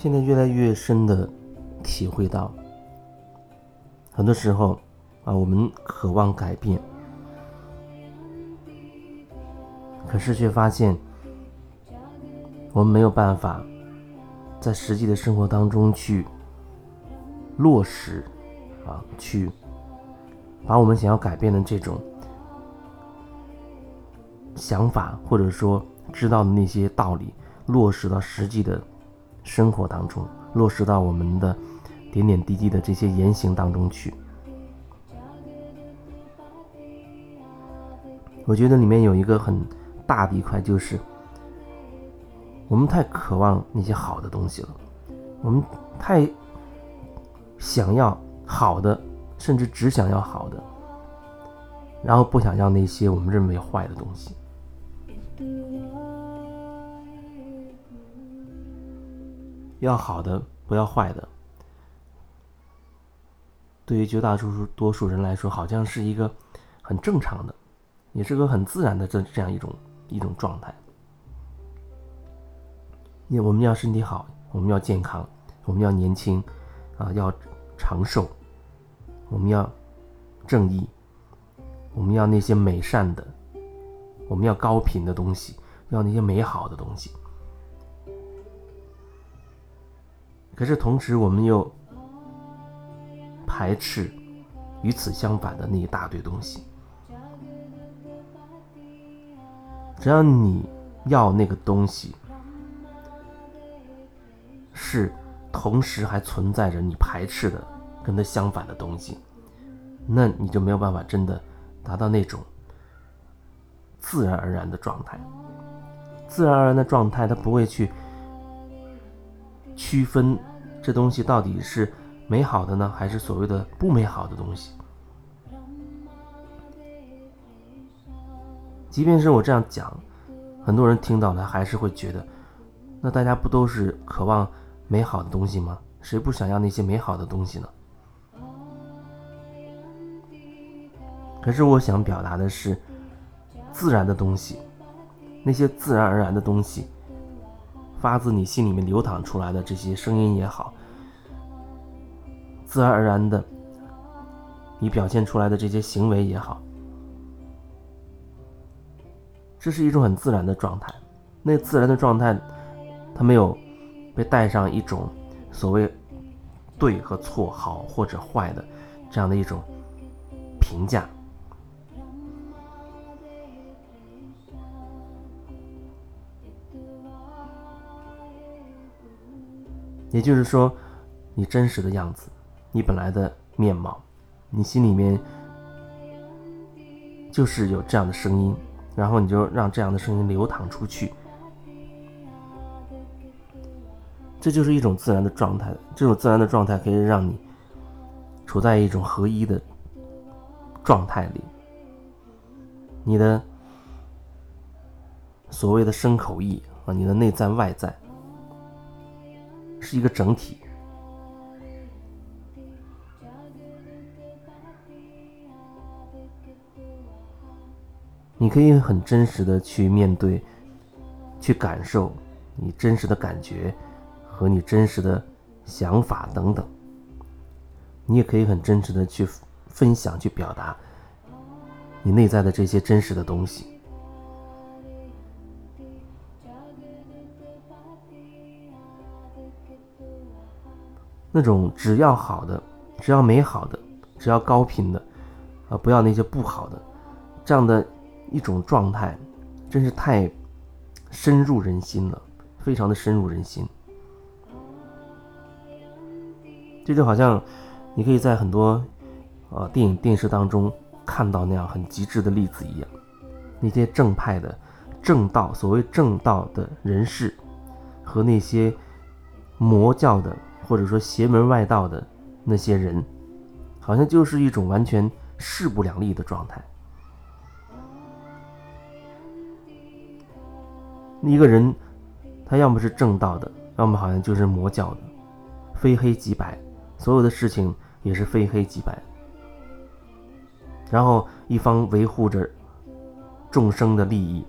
现在越来越深的体会到，很多时候啊，我们渴望改变，可是却发现我们没有办法在实际的生活当中去落实啊，去把我们想要改变的这种想法，或者说知道的那些道理，落实到实际的。生活当中落实到我们的点点滴滴的这些言行当中去，我觉得里面有一个很大的一块，就是我们太渴望那些好的东西了，我们太想要好的，甚至只想要好的，然后不想要那些我们认为坏的东西。要好的，不要坏的。对于绝大多数多数人来说，好像是一个很正常的，也是个很自然的这这样一种一种状态。因为我们要身体好，我们要健康，我们要年轻，啊，要长寿，我们要正义，我们要那些美善的，我们要高频的东西，要那些美好的东西。可是同时，我们又排斥与此相反的那一大堆东西。只要你要那个东西，是同时还存在着你排斥的跟它相反的东西，那你就没有办法真的达到那种自然而然的状态。自然而然的状态，它不会去。区分这东西到底是美好的呢，还是所谓的不美好的东西？即便是我这样讲，很多人听到了还是会觉得，那大家不都是渴望美好的东西吗？谁不想要那些美好的东西呢？可是我想表达的是，自然的东西，那些自然而然的东西。发自你心里面流淌出来的这些声音也好，自然而然的，你表现出来的这些行为也好，这是一种很自然的状态。那自然的状态，它没有被带上一种所谓对和错、好或者坏的这样的一种评价。也就是说，你真实的样子，你本来的面貌，你心里面就是有这样的声音，然后你就让这样的声音流淌出去，这就是一种自然的状态。这种自然的状态可以让你处在一种合一的状态里，你的所谓的身口意啊，你的内在外在。是一个整体，你可以很真实的去面对，去感受你真实的感觉和你真实的想法等等。你也可以很真实的去分享、去表达你内在的这些真实的东西。那种只要好的，只要美好的，只要高频的，啊，不要那些不好的，这样的一种状态，真是太深入人心了，非常的深入人心。这就好像你可以在很多呃电影、电视当中看到那样很极致的例子一样，那些正派的、正道，所谓正道的人士，和那些魔教的。或者说邪门外道的那些人，好像就是一种完全势不两立的状态。一个人，他要么是正道的，要么好像就是魔教的，非黑即白，所有的事情也是非黑即白。然后一方维护着众生的利益，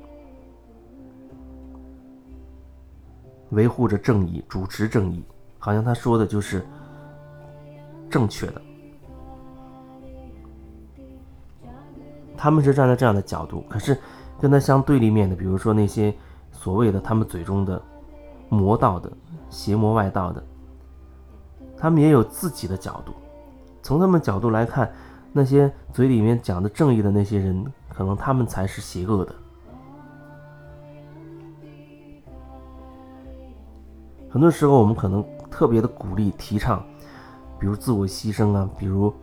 维护着正义，主持正义。好像他说的就是正确的。他们是站在这样的角度，可是跟他相对立面的，比如说那些所谓的他们嘴中的魔道的、邪魔外道的，他们也有自己的角度。从他们角度来看，那些嘴里面讲的正义的那些人，可能他们才是邪恶的。很多时候，我们可能特别的鼓励、提倡，比如自我牺牲啊，比如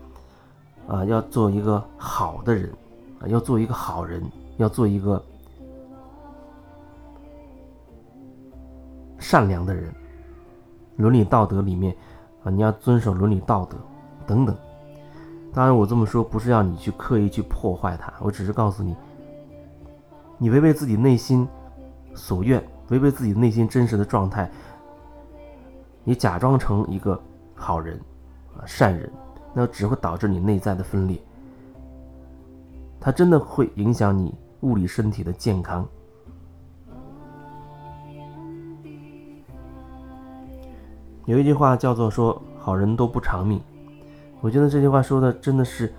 啊，要做一个好的人。啊，要做一个好人，要做一个善良的人，伦理道德里面啊，你要遵守伦理道德等等。当然，我这么说不是要你去刻意去破坏它，我只是告诉你，你违背自己内心所愿，违背自己内心真实的状态，你假装成一个好人啊善人，那只会导致你内在的分裂。它真的会影响你物理身体的健康。有一句话叫做“说好人都不长命”，我觉得这句话说的真的是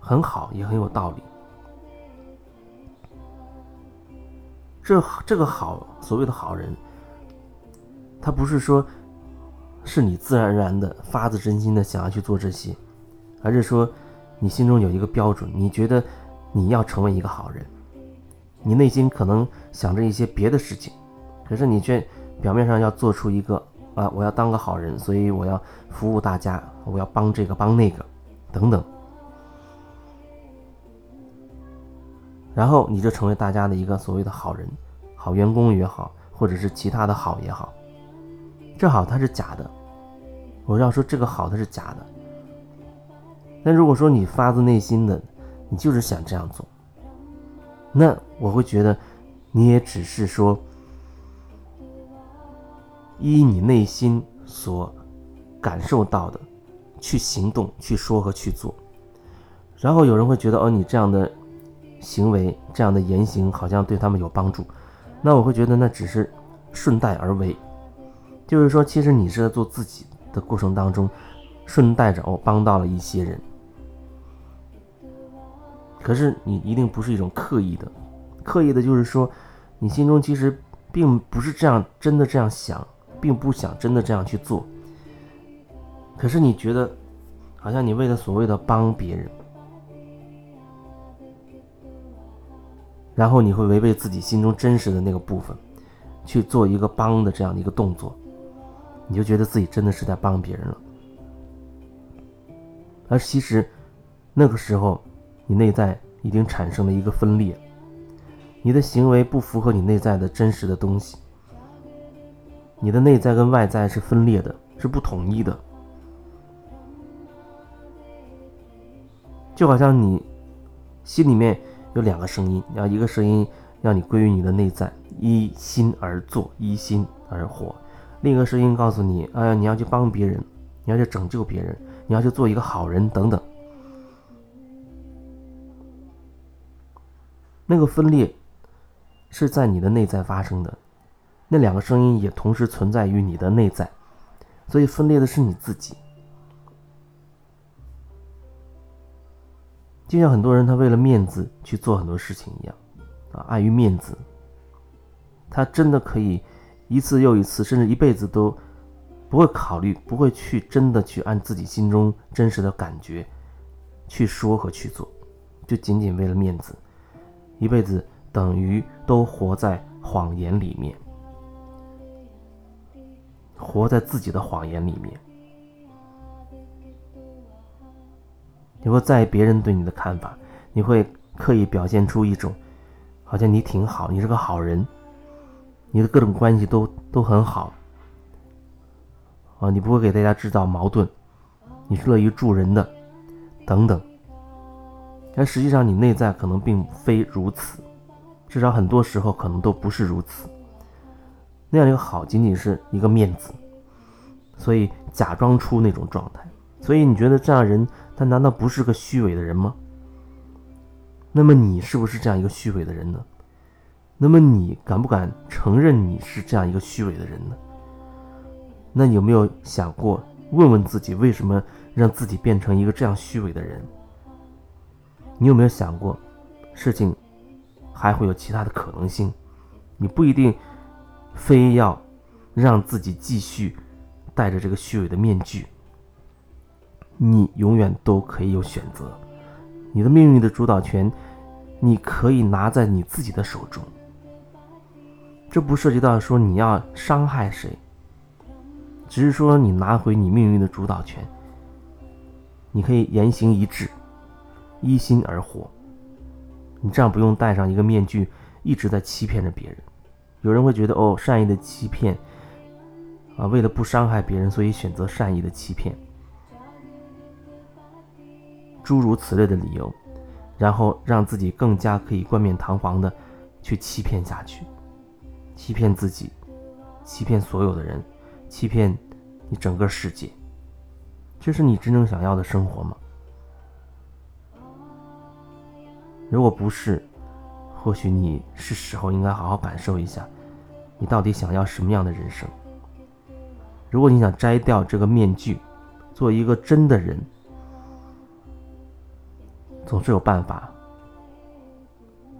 很好，也很有道理。这这个好，所谓的好人，他不是说是你自然而然的发自真心的想要去做这些，还是说你心中有一个标准，你觉得。你要成为一个好人，你内心可能想着一些别的事情，可是你却表面上要做出一个啊，我要当个好人，所以我要服务大家，我要帮这个帮那个，等等，然后你就成为大家的一个所谓的好人，好员工也好，或者是其他的好也好，这好它是假的，我要说这个好它是假的，但如果说你发自内心的。你就是想这样做，那我会觉得，你也只是说，依你内心所感受到的去行动、去说和去做。然后有人会觉得，哦，你这样的行为、这样的言行好像对他们有帮助，那我会觉得那只是顺带而为，就是说，其实你是在做自己的过程当中，顺带着哦帮到了一些人。可是你一定不是一种刻意的，刻意的，就是说，你心中其实并不是这样，真的这样想，并不想真的这样去做。可是你觉得，好像你为了所谓的帮别人，然后你会违背自己心中真实的那个部分，去做一个帮的这样的一个动作，你就觉得自己真的是在帮别人了。而其实那个时候。你内在已经产生了一个分裂，你的行为不符合你内在的真实的东西，你的内在跟外在是分裂的，是不统一的，就好像你心里面有两个声音，要一个声音让你归于你的内在，依心而做，依心而活；另一个声音告诉你，哎呀，你要去帮别人，你要去拯救别人，你要去做一个好人，等等。那个分裂是在你的内在发生的，那两个声音也同时存在于你的内在，所以分裂的是你自己。就像很多人他为了面子去做很多事情一样，啊，碍于面子，他真的可以一次又一次，甚至一辈子都不会考虑，不会去真的去按自己心中真实的感觉去说和去做，就仅仅为了面子。一辈子等于都活在谎言里面，活在自己的谎言里面。你会在意别人对你的看法，你会刻意表现出一种好像你挺好，你是个好人，你的各种关系都都很好啊，你不会给大家制造矛盾，你是乐于助人的，等等。但实际上，你内在可能并非如此，至少很多时候可能都不是如此。那样一个好，仅仅是一个面子，所以假装出那种状态。所以你觉得这样人，他难道不是个虚伪的人吗？那么你是不是这样一个虚伪的人呢？那么你敢不敢承认你是这样一个虚伪的人呢？那你有没有想过，问问自己，为什么让自己变成一个这样虚伪的人？你有没有想过，事情还会有其他的可能性？你不一定非要让自己继续戴着这个虚伪的面具。你永远都可以有选择，你的命运的主导权，你可以拿在你自己的手中。这不涉及到说你要伤害谁，只是说你拿回你命运的主导权。你可以言行一致，一心而活。你这样不用戴上一个面具，一直在欺骗着别人。有人会觉得哦，善意的欺骗，啊，为了不伤害别人，所以选择善意的欺骗。诸如此类的理由，然后让自己更加可以冠冕堂皇的去欺骗下去，欺骗自己，欺骗所有的人，欺骗你整个世界。这是你真正想要的生活吗？如果不是，或许你是时候应该好好感受一下，你到底想要什么样的人生。如果你想摘掉这个面具，做一个真的人。总是有办法。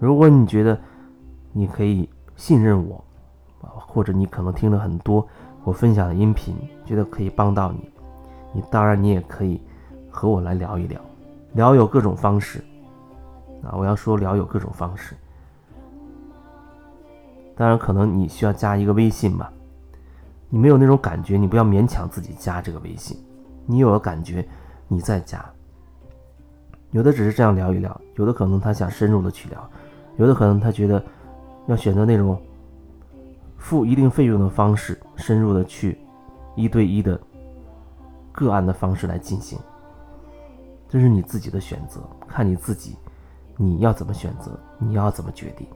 如果你觉得你可以信任我，啊或者你可能听了很多我分享的音频，觉得可以帮到你，你当然你也可以和我来聊一聊。聊有各种方式啊，我要说聊有各种方式。当然，可能你需要加一个微信吧。你没有那种感觉，你不要勉强自己加这个微信。你有了感觉，你再加。有的只是这样聊一聊，有的可能他想深入的去聊，有的可能他觉得要选择那种付一定费用的方式，深入的去一对一的个案的方式来进行，这是你自己的选择，看你自己你要怎么选择，你要怎么决定。